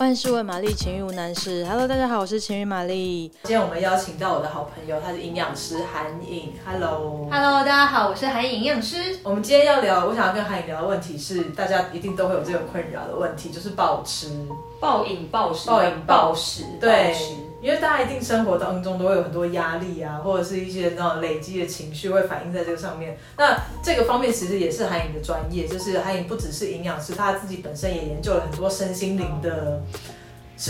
万事问玛丽，情欲无难事。Hello，大家好，我是情欲玛丽。今天我们邀请到我的好朋友，他是营养师韩颖。Hello，Hello，大家好，我是韩颖营养师。我们今天要聊，我想要跟韩颖聊的问题是，大家一定都会有这种困扰的问题，就是暴吃、暴饮、暴食、暴饮暴食。对。因为大家一定生活当中都会有很多压力啊，或者是一些那种累积的情绪会反映在这个上面。那这个方面其实也是韩颖的专业，就是韩颖不只是营养师，他自己本身也研究了很多身心灵的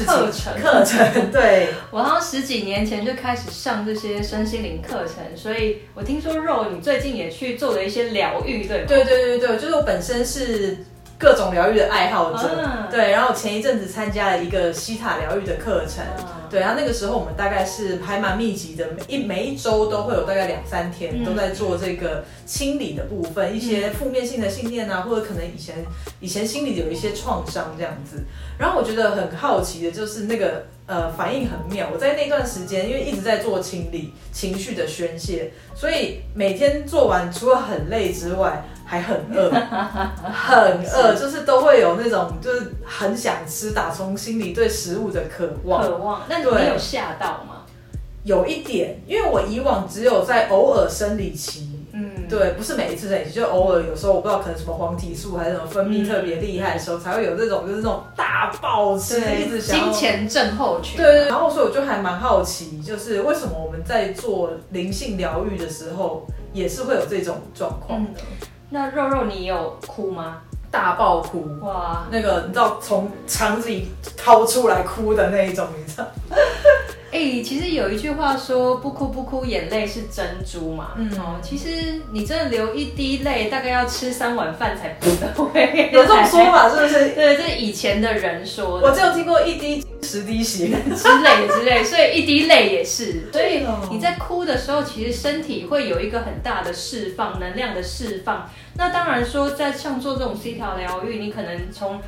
课程。课程对，我好像十几年前就开始上这些身心灵课程，所以我听说肉你最近也去做了一些疗愈，对吗？对对对对，就是我本身是。各种疗愈的爱好者，啊、对，然后前一阵子参加了一个西塔疗愈的课程，啊、对，然后那个时候我们大概是还蛮密集的，每一每一周都会有大概两三天都在做这个清理的部分，嗯、一些负面性的信念啊，或者可能以前以前心里有一些创伤这样子，然后我觉得很好奇的就是那个呃反应很妙，我在那段时间因为一直在做清理情绪的宣泄，所以每天做完除了很累之外。还很饿，很饿，就是都会有那种，就是很想吃，打从心里对食物的渴望。渴望，那你有吓到吗？有一点，因为我以往只有在偶尔生理期，嗯，对，不是每一次生理期，就偶尔有时候我不知道可能什么黄体素还是什么分泌特别厉害的时候，才会有这种就是那种大暴吃，一直想金钱症候群。对对，然后所以我就还蛮好奇，就是为什么我们在做灵性疗愈的时候，也是会有这种状况的。那肉肉，你有哭吗？大爆哭哇！那个你知道从肠子里掏出来哭的那一种，你知道？哎、欸，其实有一句话说“不哭不哭，眼泪是珍珠”嘛。嗯哦，其实你真的流一滴泪，大概要吃三碗饭才不会。有这种说法是不是？对，这是以前的人说的。我只有听过一滴十滴血之类之类，所以一滴泪也是。所以你在哭的时候，其实身体会有一个很大的释放，能量的释放。那当然说，在像做这种 C 调疗愈，你可能从。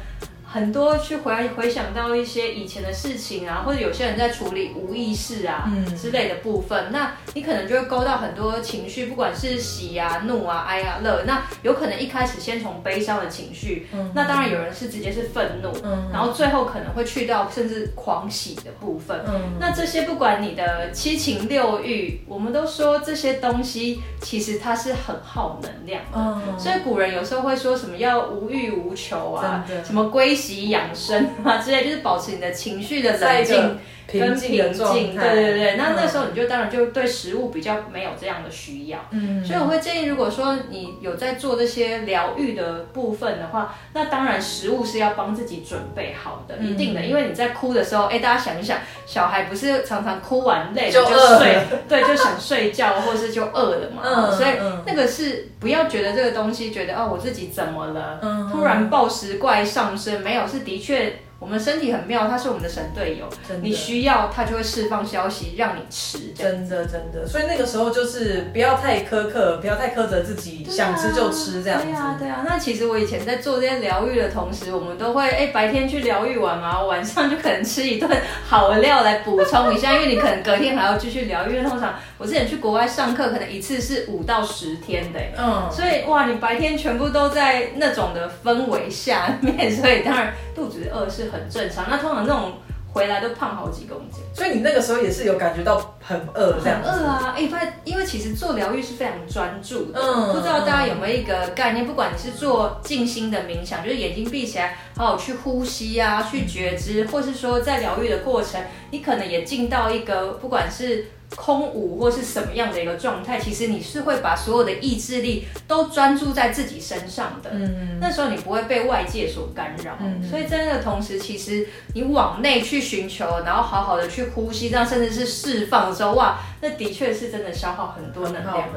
很多去回回想到一些以前的事情啊，或者有些人在处理无意识啊、嗯、之类的部分，那你可能就会勾到很多情绪，不管是喜啊、怒啊、哀啊、乐。那有可能一开始先从悲伤的情绪，嗯、那当然有人是直接是愤怒，嗯、然后最后可能会去到甚至狂喜的部分。嗯、那这些不管你的七情六欲，我们都说这些东西其实它是很耗能量的。嗯、所以古人有时候会说什么要无欲无求啊，什么归。习养生啊之类，就是保持你的情绪的冷静。跟平静，对对对，那那时候你就当然就对食物比较没有这样的需要，嗯，所以我会建议，如果说你有在做这些疗愈的部分的话，那当然食物是要帮自己准备好的，一定的，因为你在哭的时候，哎，大家想一想，小孩不是常常哭完累了就睡，对，就想睡觉，或是就饿了嘛，嗯，所以那个是不要觉得这个东西觉得哦，我自己怎么了，突然暴食怪上身，没有，是的确。我们身体很妙，它是我们的神队友。你需要它就会释放消息让你吃。真的真的，所以那个时候就是不要太苛刻，不要太苛责自己，啊、想吃就吃这样子。对啊对啊。那其实我以前在做这些疗愈的同时，我们都会哎白天去疗愈完嘛，晚上就可能吃一顿好的料来补充一下，因为你可能隔天还要继续疗愈。因为通常我之前去国外上课，可能一次是五到十天的。嗯。所以哇，你白天全部都在那种的氛围下面，所以当然肚子饿是。很正常，那通常这种回来都胖好几公斤，所以你那个时候也是有感觉到很饿这样。很饿啊，哎、欸，因为其实做疗愈是非常专注的，嗯，不知道大家有没有一个概念？不管你是做静心的冥想，就是眼睛闭起来，好好去呼吸啊，去觉知，或是说在疗愈的过程，你可能也进到一个不管是。空无或是什么样的一个状态，其实你是会把所有的意志力都专注在自己身上的。嗯，那时候你不会被外界所干扰。嗯，所以在那个同时，其实你往内去寻求，然后好好的去呼吸，这样甚至是释放的时候，哇，那的确是真的消耗很多能量。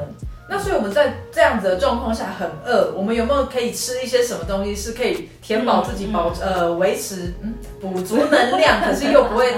那所以我们在这样子的状况下很饿，我们有没有可以吃一些什么东西是可以填饱自己保，呃维持嗯补足能量，可是又不会。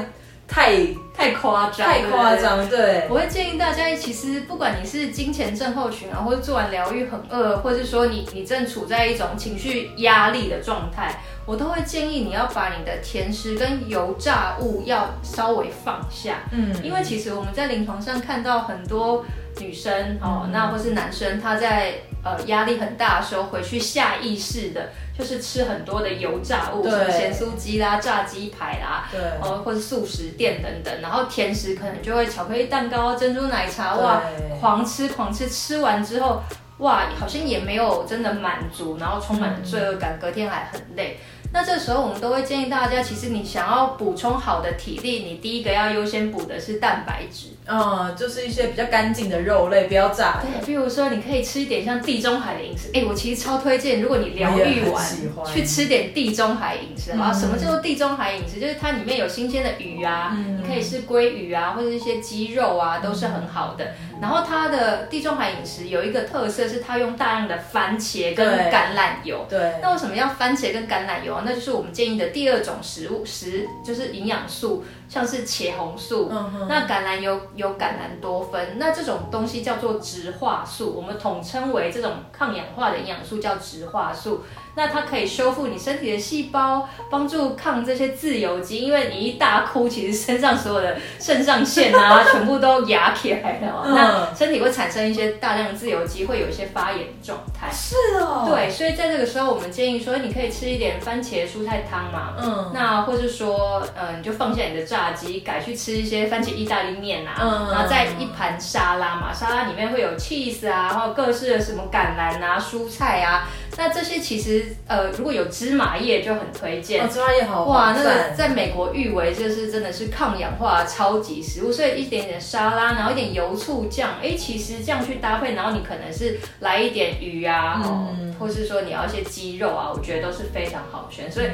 太太夸张，太夸张，对。我会建议大家，其实不管你是金钱症候群啊，或者做完疗愈很饿，或者是说你你正处在一种情绪压力的状态，我都会建议你要把你的甜食跟油炸物要稍微放下。嗯，因为其实我们在临床上看到很多女生哦，那或是男生他在。呃压力很大的时候，回去下意识的就是吃很多的油炸物，什么咸酥鸡啦、炸鸡排啦，对，呃或者素食店等等，然后甜食可能就会巧克力蛋糕、珍珠奶茶，哇，狂吃狂吃，吃完之后，哇，好像也没有真的满足，然后充满了罪恶感，嗯、隔天还很累。那这时候我们都会建议大家，其实你想要补充好的体力，你第一个要优先补的是蛋白质。嗯，就是一些比较干净的肉类，不要炸。对，比如说你可以吃一点像地中海的饮食。哎，我其实超推荐，如果你疗愈完去吃点地中海饮食啊。什么叫做地中海饮食？就是它里面有新鲜的鱼啊，嗯、你可以吃鲑鱼啊，或者一些鸡肉啊，都是很好的。嗯、然后它的地中海饮食有一个特色是它用大量的番茄跟橄榄油。对。对，那为什么要番茄跟橄榄油？那就是我们建议的第二种食物食，就是营养素，像是茄红素。嗯。那橄榄油有橄榄多酚，那这种东西叫做植化素，我们统称为这种抗氧化的营养素叫植化素。那它可以修复你身体的细胞，帮助抗这些自由基。因为你一大哭，其实身上所有的肾上腺啊，全部都压起来了，嗯、那身体会产生一些大量的自由基，会有一些发炎状态。是哦。对，所以在这个时候，我们建议说，你可以吃一点番茄蔬菜汤嘛。嗯。那或是说，嗯，你就放下你的炸鸡，改去吃一些番茄意大利面啊。嗯。然后再一盘沙拉嘛，沙拉里面会有 cheese 啊，然后各式的什么橄榄啊、蔬菜啊。那这些其实，呃，如果有芝麻叶就很推荐。哦，芝麻叶好。哇，那个在美国誉为就是真的是抗氧化超级食物，所以一点点沙拉，然后一点油醋酱，哎，其实这样去搭配，然后你可能是来一点鱼啊，嗯，或是说你要一些鸡肉啊，我觉得都是非常好选。所以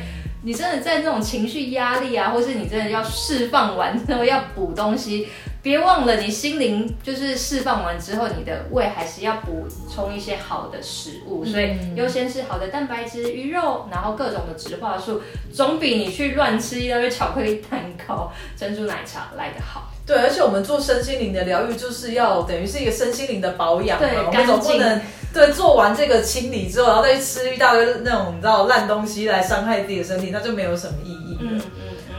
你真的在那种情绪压力啊，或是你真的要释放完之后要补东西。别忘了，你心灵就是释放完之后，你的胃还是要补充一些好的食物，所以优先是好的蛋白质、鱼肉，然后各种的植化素，总比你去乱吃一大堆巧克力蛋糕、珍珠奶茶来得好。对，而且我们做身心灵的疗愈，就是要等于是一个身心灵的保养嘛，对，我们总不能对做完这个清理之后，然后再去吃一大堆那种你知道烂东西来伤害自己的身体，那就没有什么意义嗯。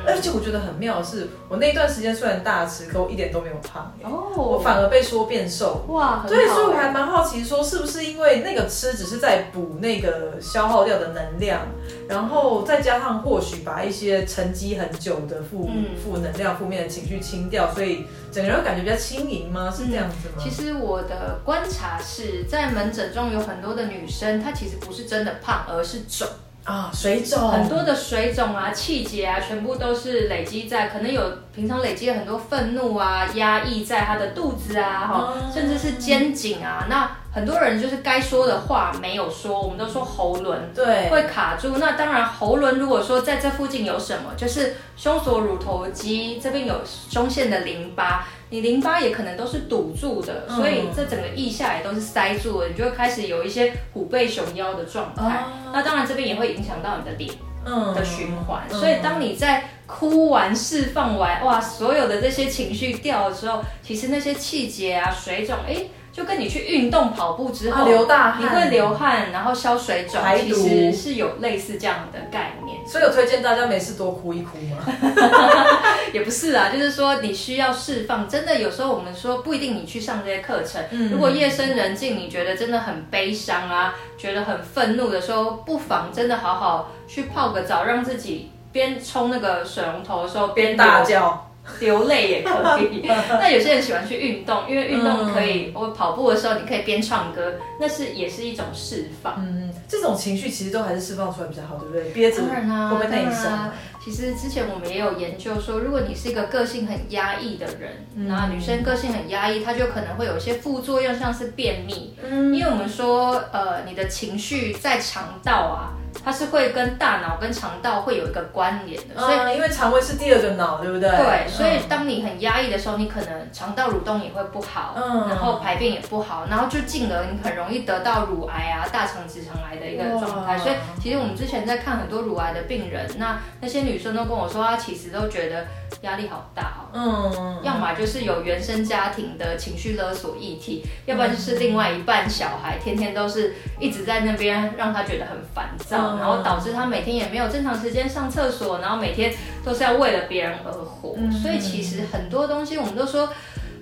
而且我觉得很妙的是，我那一段时间虽然大吃，可我一点都没有胖哦，我反而被说变瘦哇，对，所以我还蛮好奇，说是不是因为那个吃只是在补那个消耗掉的能量，然后再加上或许把一些沉积很久的负负能量、负面的情绪清掉，所以整个人会感觉比较轻盈吗？是这样子吗？其实我的观察是在门诊中有很多的女生，她其实不是真的胖，而是肿。啊，水肿，很多的水肿啊，气结啊，全部都是累积在，可能有平常累积了很多愤怒啊，压抑在他的肚子啊，哈，甚至是肩颈啊。那很多人就是该说的话没有说，我们都说喉轮对会卡住。那当然，喉轮如果说在这附近有什么，就是胸锁乳头肌这边有胸腺的淋巴。你淋巴也可能都是堵住的，所以这整个腋下也都是塞住了，你就会开始有一些虎背熊腰的状态。那当然这边也会影响到你的脸的循环。所以当你在哭完、释放完，哇，所有的这些情绪掉的时候，其实那些气结啊、水肿，哎。就跟你去运动跑步之后，流大汗，你会流汗，然后消水肿，其实是有类似这样的概念。所以有推荐大家没事多哭一哭吗？也不是啊，就是说你需要释放。真的有时候我们说不一定你去上这些课程，如果夜深人静，你觉得真的很悲伤啊，觉得很愤怒的时候，不妨真的好好去泡个澡，让自己边冲那个水龙头的时候边大叫。流泪也可以，那有些人喜欢去运动，因为运动可以，我跑步的时候你可以边唱歌，那是也是一种释放。嗯，这种情绪其实都还是释放出来比较好，对不对？憋着会不会内伤？其实之前我们也有研究说，如果你是一个个性很压抑的人，那、嗯、女生个性很压抑，她就可能会有一些副作用，像是便秘。嗯，因为我们说，呃，你的情绪在肠道啊。它是会跟大脑跟肠道会有一个关联的，所以、嗯、因为肠胃是第二个脑，对不对？对，所以当你很压抑的时候，你可能肠道蠕动也会不好，嗯，然后排便也不好，然后就进而你很容易得到乳癌啊、大肠直肠癌的一个状态。所以其实我们之前在看很多乳癌的病人，那那些女生都跟我说，她其实都觉得压力好大哦，嗯，要么就是有原生家庭的情绪勒索议题，嗯、要不然就是另外一半小孩天天都是一直在那边让他觉得很烦躁。嗯然后导致他每天也没有正常时间上厕所，然后每天都是要为了别人而活。嗯、所以其实很多东西我们都说，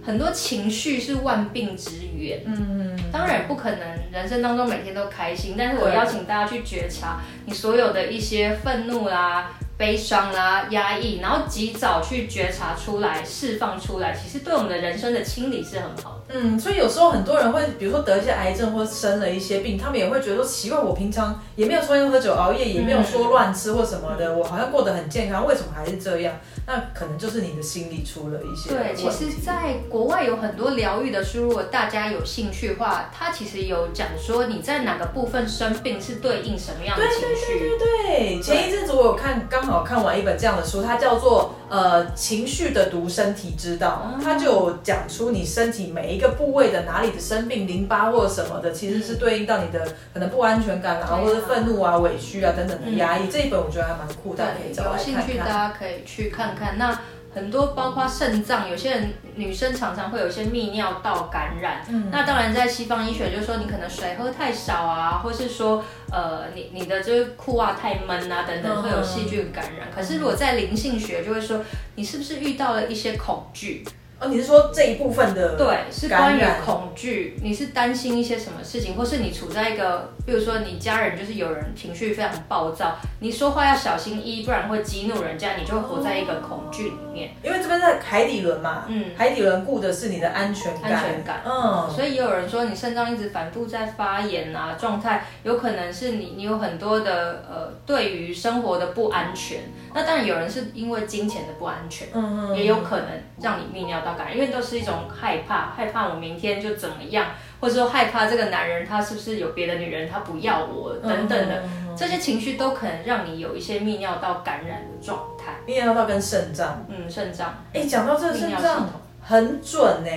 很多情绪是万病之源。嗯，当然不可能人生当中每天都开心，但是我邀请大家去觉察你所有的一些愤怒啦。悲伤啦、压抑，然后及早去觉察出来、释放出来，其实对我们的人生的清理是很好。嗯，所以有时候很多人会，比如说得一些癌症或生了一些病，他们也会觉得说奇怪，我平常也没有抽烟喝酒、熬夜，也没有说乱吃或什么的，嗯、我好像过得很健康，为什么还是这样？那可能就是你的心理出了一些。对，其实在国外有很多疗愈的书，如果大家有兴趣的话，它其实有讲说你在哪个部分生病是对应什么样的情绪。对对对对对，前一阵子我有看，刚好看完一本这样的书，它叫做呃情绪的读身体之道，它就有讲出你身体每一个部位的哪里的生病，淋巴或者什么的，其实是对应到你的可能不安全感啊，或者愤怒啊、委屈啊等等的压抑。这一本我觉得还蛮酷的，大家可以找来看看。有兴趣大家可以去看。看那很多，包括肾脏，有些人女生常常会有一些泌尿道感染。嗯，那当然在西方医学就是说，你可能水喝太少啊，或是说，呃，你你的这个裤袜太闷啊，等等，会有细菌感染。可是如果在灵性学，就会说，你是不是遇到了一些恐惧？哦，你是说这一部分的？对，是关于恐惧。你是担心一些什么事情，或是你处在一个，比如说你家人就是有人情绪非常暴躁，你说话要小心翼翼，不然会激怒人家，你就会活在一个恐惧里面。因为这边在海底轮嘛，嗯，海底轮顾的是你的安全感，安全感，嗯，所以也有人说你肾脏一直反复在发炎啊，状态有可能是你你有很多的呃对于生活的不安全。那当然有人是因为金钱的不安全，嗯嗯，也有可能让你泌尿道感，因为都是一种害怕，害怕我明天就怎么样，或者说害怕这个男人他是不是有别的女人，他不要我等等的，这些情绪都可能让你有一些泌尿道感染的状态。泌尿道跟肾脏，嗯，肾脏，哎，讲到这个肾脏很准呢。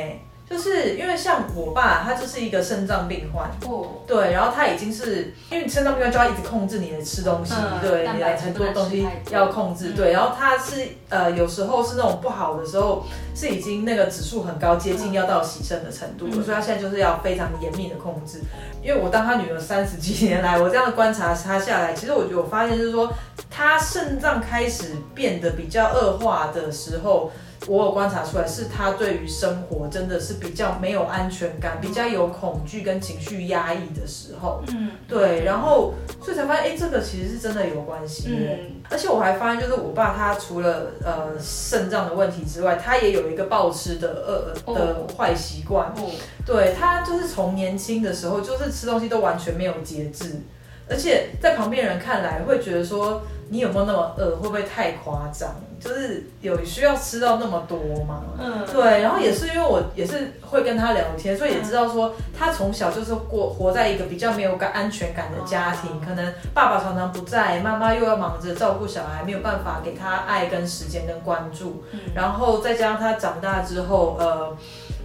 就是因为像我爸，他就是一个肾脏病患，哦，对，然后他已经是因为肾脏病患就要一直控制你的吃东西，嗯、对，你的很多东西要控制，嗯、对，然后他是呃有时候是那种不好的时候，是已经那个指数很高，接近要到洗肾的程度了，嗯、所以他现在就是要非常严密的控制。因为我当他女儿三十几年来，我这样的观察他下来，其实我觉得我发现就是说，他肾脏开始变得比较恶化的时候。我有观察出来，是他对于生活真的是比较没有安全感，比较有恐惧跟情绪压抑的时候。嗯，对，然后所以才发现，哎、欸，这个其实是真的有关系。嗯，而且我还发现，就是我爸他除了呃肾脏的问题之外，他也有一个暴吃的呃的坏习惯。哦，对，他就是从年轻的时候，就是吃东西都完全没有节制，而且在旁边人看来会觉得说。你有没有那么饿？会不会太夸张？就是有需要吃到那么多吗？嗯，对。然后也是因为我也是会跟他聊天，所以也知道说他从小就是过活在一个比较没有感安全感的家庭，可能爸爸常常不在，妈妈又要忙着照顾小孩，没有办法给他爱跟时间跟关注。然后再加上他长大之后，呃，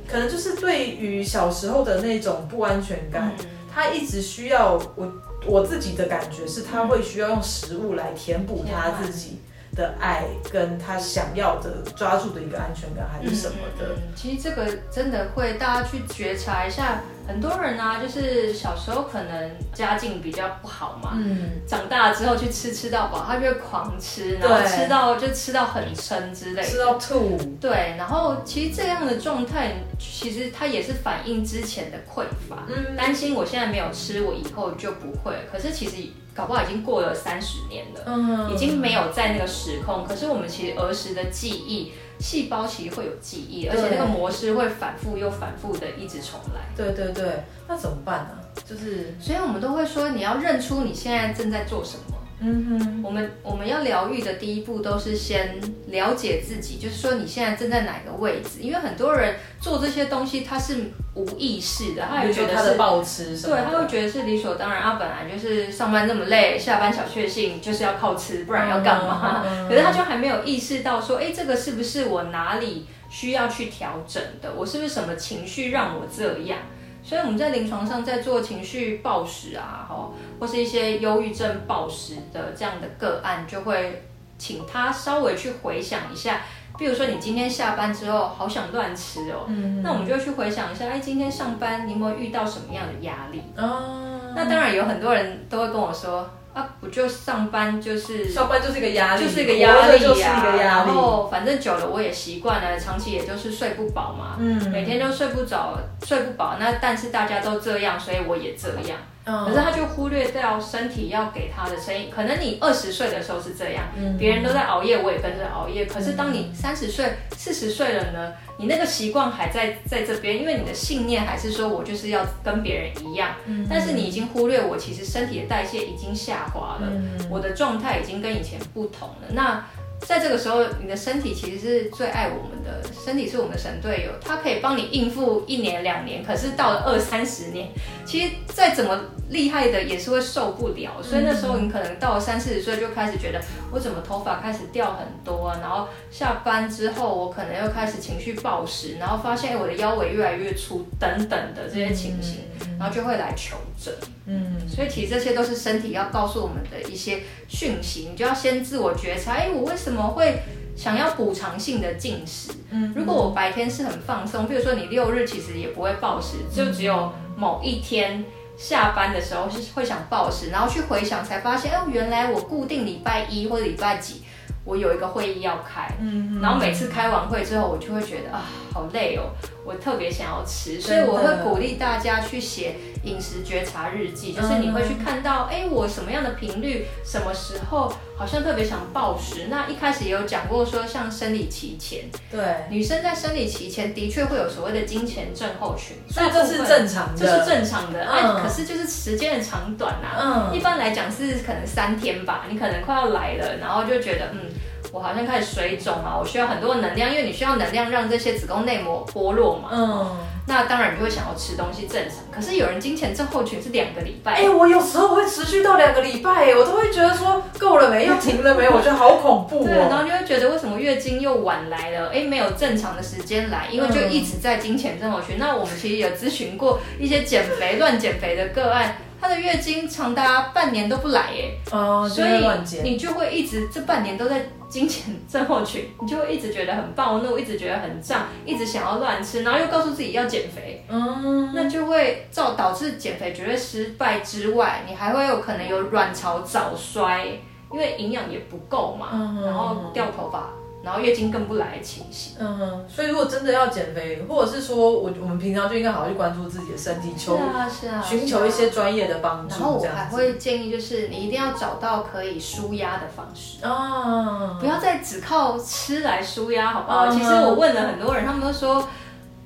可能就是对于小时候的那种不安全感，他一直需要我。我自己的感觉是，他会需要用食物来填补他自己的爱，跟他想要的抓住的一个安全感，还是什么的。其实这个真的会大家去觉察一下。很多人啊，就是小时候可能家境比较不好嘛，嗯，长大了之后去吃吃到饱，他就会狂吃，然后吃到就吃到很撑之类的，吃到吐。对，然后其实这样的状态，其实它也是反映之前的匮乏，嗯，担心我现在没有吃，我以后就不会。可是其实搞不好已经过了三十年了，嗯，已经没有在那个时空。可是我们其实儿时的记忆。细胞其实会有记忆，而且那个模式会反复又反复的一直重来。对对对，那怎么办呢？就是，所以我们都会说，你要认出你现在正在做什么。嗯哼，我们我们要疗愈的第一步都是先了解自己，就是说你现在正在哪个位置？因为很多人做这些东西他是无意识的，他也觉得是他的暴吃什么，对，他会觉得是理所当然。他本来就是上班那么累，下班小确幸就是要靠吃，不然要干嘛？嗯、可是他就还没有意识到说，哎，这个是不是我哪里需要去调整的？我是不是什么情绪让我这样？所以我们在临床上在做情绪暴食啊，哦，或是一些忧郁症暴食的这样的个案，就会请他稍微去回想一下，比如说你今天下班之后好想乱吃哦，嗯，那我们就去回想一下，哎，今天上班你有没有遇到什么样的压力？哦，那当然有很多人都会跟我说。啊，不就上班就是上班就是一个压力，就是一个压力就是一个压力。然后反正久了我也习惯了，长期也就是睡不饱嘛，嗯，每天都睡不着，睡不饱。那但是大家都这样，所以我也这样。可是他就忽略掉身体要给他的声音。可能你二十岁的时候是这样，别人都在熬夜，我也跟着熬夜。可是当你三十岁、四十岁了呢？你那个习惯还在在这边，因为你的信念还是说我就是要跟别人一样。但是你已经忽略我，其实身体的代谢已经下滑了，我的状态已经跟以前不同了。那在这个时候，你的身体其实是最爱我们的，身体是我们的神队友，它可以帮你应付一年两年。可是到了二三十年，其实再怎么厉害的也是会受不了。所以那时候你可能到了三四十岁就开始觉得，我怎么头发开始掉很多啊？然后下班之后，我可能又开始情绪暴食，然后发现我的腰围越来越粗等等的这些情形，然后就会来求诊。嗯，所以其实这些都是身体要告诉我们的一些讯息，你就要先自我觉察。哎，我为什么会想要补偿性的进食？嗯，如果我白天是很放松，比如说你六日其实也不会暴食，就只有某一天下班的时候是会想暴食，然后去回想才发现，哦，原来我固定礼拜一或者礼拜几。我有一个会议要开，嗯，然后每次开完会之后，我就会觉得啊，好累哦，我特别想要吃，所以我会鼓励大家去写饮食觉察日记，就是你会去看到，哎，我什么样的频率，什么时候好像特别想暴食。那一开始也有讲过说，像生理期前，对，女生在生理期前的确会有所谓的经前症候群，所以这是正常的，这是正常的，哎，可是就是时间的长短呐，嗯，一般来讲是可能三天吧，你可能快要来了，然后就觉得嗯。我好像开始水肿啊，我需要很多能量，因为你需要能量让这些子宫内膜剥落嘛。嗯，那当然你就会想要吃东西，正常。可是有人经前症候群是两个礼拜，哎、欸，我有时候会持续到两个礼拜，哎，我都会觉得说够了没，又停了没，我觉得好恐怖、哦。对，然后你会觉得为什么月经又晚来了？哎、欸，没有正常的时间来，因为就一直在经前症候群。嗯、那我们其实有咨询过一些减肥乱减肥的个案。她的月经长达半年都不来耶，哦，所以你就会一直这半年都在金钱症候群，你就会一直觉得很暴怒，一直觉得很胀，一直想要乱吃，然后又告诉自己要减肥，嗯，那就会造导致减肥绝对失败之外，你还会有可能有卵巢早衰，因为营养也不够嘛，然后掉头发。然后月经更不来的情形，嗯哼，所以如果真的要减肥，或者是说我我们平常就应该好好去关注自己的身体，求是啊是啊，寻求一些专业的帮助。然后我还会建议，就是你一定要找到可以舒压的方式哦，不要再只靠吃来舒压，好不好？其实我问了很多人，他们都说。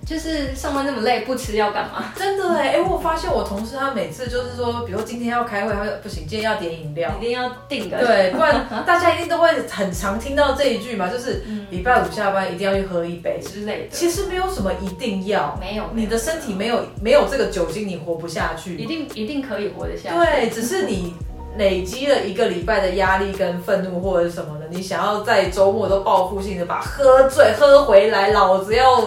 就是上班那么累，不吃要干嘛？真的哎，哎，我发现我同事他每次就是说，比如今天要开会，他说不行，今天要点饮料，一定要定的，对，不然大家一定都会很常听到这一句嘛，就是礼拜五下班一定要去喝一杯之类的。其实没有什么一定要，没有，你的身体没有没有这个酒精，你活不下去。一定一定可以活得下去。对，只是你累积了一个礼拜的压力跟愤怒或者是什么的，你想要在周末都报复性的把喝醉喝回来，老子要。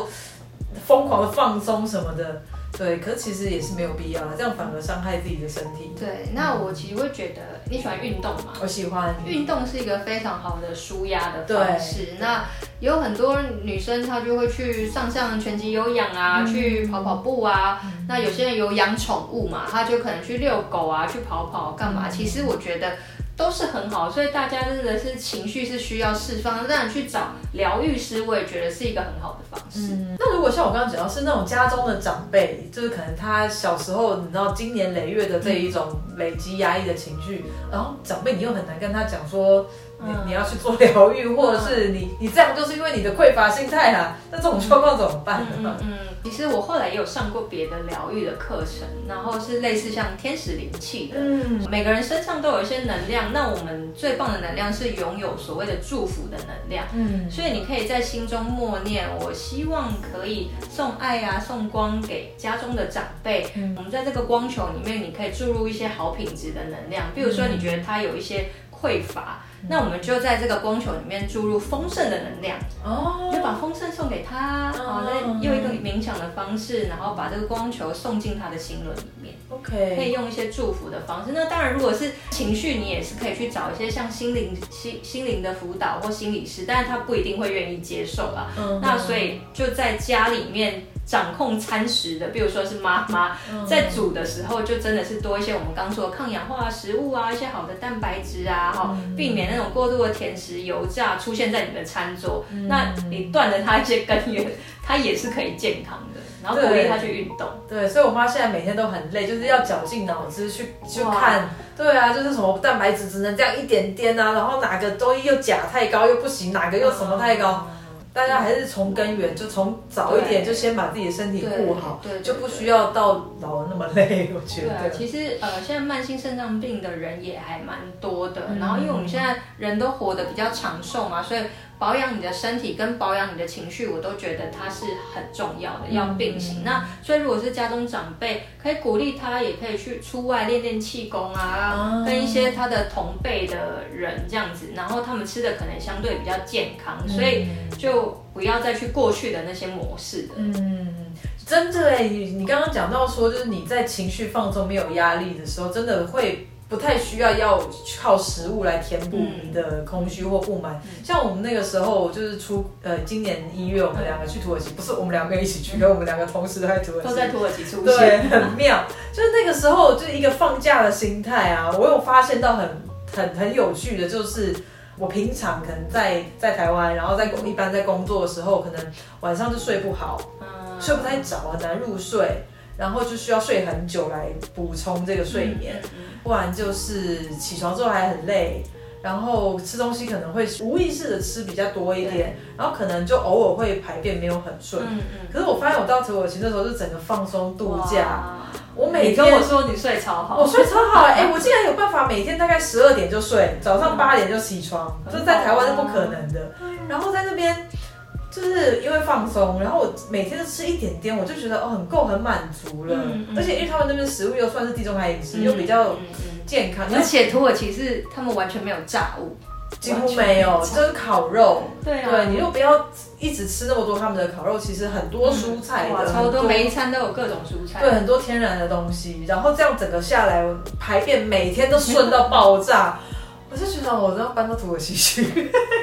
疯狂的放松什么的，对，可是其实也是没有必要的，这样反而伤害自己的身体。对，那我其实会觉得，你喜欢运动吗？我喜欢，运动是一个非常好的舒压的方式。那有很多女生她就会去上上拳击有氧啊，嗯、去跑跑步啊。嗯、那有些人有养宠物嘛，她就可能去遛狗啊，去跑跑干嘛？嗯、其实我觉得。都是很好，所以大家真的是情绪是需要释放，让你去找疗愈师，我也觉得是一个很好的方式。嗯，那如果像我刚刚讲到是那种家中的长辈，就是可能他小时候你知道经年累月的这一种累积压抑的情绪，嗯、然后长辈你又很难跟他讲说。你你要去做疗愈，或者是你你这样就是因为你的匮乏心态啊，那这种状况怎么办呢？嗯，嗯，其实我后来也有上过别的疗愈的课程，然后是类似像天使灵气的。嗯，每个人身上都有一些能量，那我们最棒的能量是拥有所谓的祝福的能量。嗯，所以你可以在心中默念，我希望可以送爱啊，送光给家中的长辈。嗯，我们在这个光球里面，你可以注入一些好品质的能量，比如说你觉得他有一些匮乏。那我们就在这个光球里面注入丰盛的能量哦，就把丰盛送给他，然后再用一个冥想的方式，然后把这个光球送进他的心轮里面。OK，可以用一些祝福的方式。那当然，如果是情绪，你也是可以去找一些像心灵心心灵的辅导或心理师，但是他不一定会愿意接受啦。嗯，那所以就在家里面。掌控餐食的，比如说是妈妈在煮的时候，就真的是多一些我们刚说的抗氧化食物啊，一些好的蛋白质啊，哈，避免那种过度的甜食、油炸出现在你的餐桌。那你断了它一些根源，它也是可以健康的。然后鼓励他去运动。对，对，所以我妈现在每天都很累，就是要绞尽脑汁去去看。对啊，就是什么蛋白质只能这样一点点啊，然后哪个东西又钾太高又不行，哪个又什么太高。大家还是从根源，就从早一点就先把自己的身体顾好，对，就不需要到老了那么累。我觉得，对，其实呃，现在慢性肾脏病的人也还蛮多的。然后，因为我们现在人都活得比较长寿嘛，所以。保养你的身体跟保养你的情绪，我都觉得它是很重要的，要并行。嗯、那所以如果是家中长辈，可以鼓励他，也可以去出外练练气功啊，嗯、跟一些他的同辈的人这样子，然后他们吃的可能相对比较健康，嗯、所以就不要再去过去的那些模式了。嗯，真的哎，你你刚刚讲到说，就是你在情绪放纵、没有压力的时候，真的会。不太需要要靠食物来填补你的空虚或不满。嗯、像我们那个时候，就是出呃，今年一月我们两个去土耳其，不是我们两个一起去，跟、嗯、我们两个同时都在土耳其，都在土耳其出现，对，很妙。就是那个时候，就是一个放假的心态啊。我有发现到很很很有趣的，就是我平常可能在在台湾，然后在工一般在工作的时候，可能晚上就睡不好，嗯、睡不太着，很难入睡。然后就需要睡很久来补充这个睡眠，不然就是起床之后还很累，然后吃东西可能会无意识的吃比较多一点，然后可能就偶尔会排便没有很顺。嗯嗯、可是我发现我到土耳其那时候就整个放松度假，我每天跟我说你睡超好，我睡超好 哎、欸，我竟然有办法每天大概十二点就睡，早上八点就起床，这、嗯、在台湾是不可能的。嗯、然后在那边。就是因为放松，然后我每天都吃一点点，我就觉得哦很够很满足了。嗯嗯、而且因为他们那边食物又算是地中海饮食，嗯、又比较健康。而且土耳其是他们完全没有炸物，几乎没有，就是烤肉。对啊，对，你又不要一直吃那么多他们的烤肉，其实很多蔬菜的，嗯、超多，每一餐都有各种蔬菜。对，很多天然的东西，然后这样整个下来，排便每天都顺到爆炸。我就觉得我都要搬到土耳其去，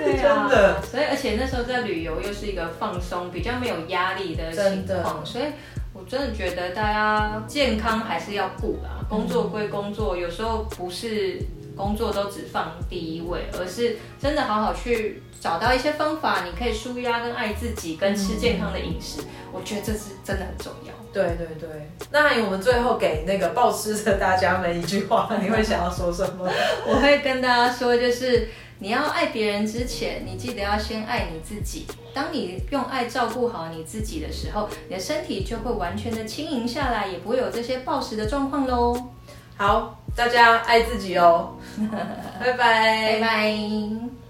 对啊、真的。所以而且那时候在旅游又是一个放松、比较没有压力的情况，所以我真的觉得大家健康还是要顾啦。工作归工作，有时候不是工作都只放第一位，而是真的好好去找到一些方法，你可以舒压跟爱自己，跟吃健康的饮食。嗯、我觉得这是真的很重要。对对对，那我们最后给那个暴吃的大家们一句话，你会想要说什么？我会跟大家说，就是你要爱别人之前，你记得要先爱你自己。当你用爱照顾好你自己的时候，你的身体就会完全的轻盈下来，也不会有这些暴食的状况喽。好，大家爱自己哦，拜拜，拜拜。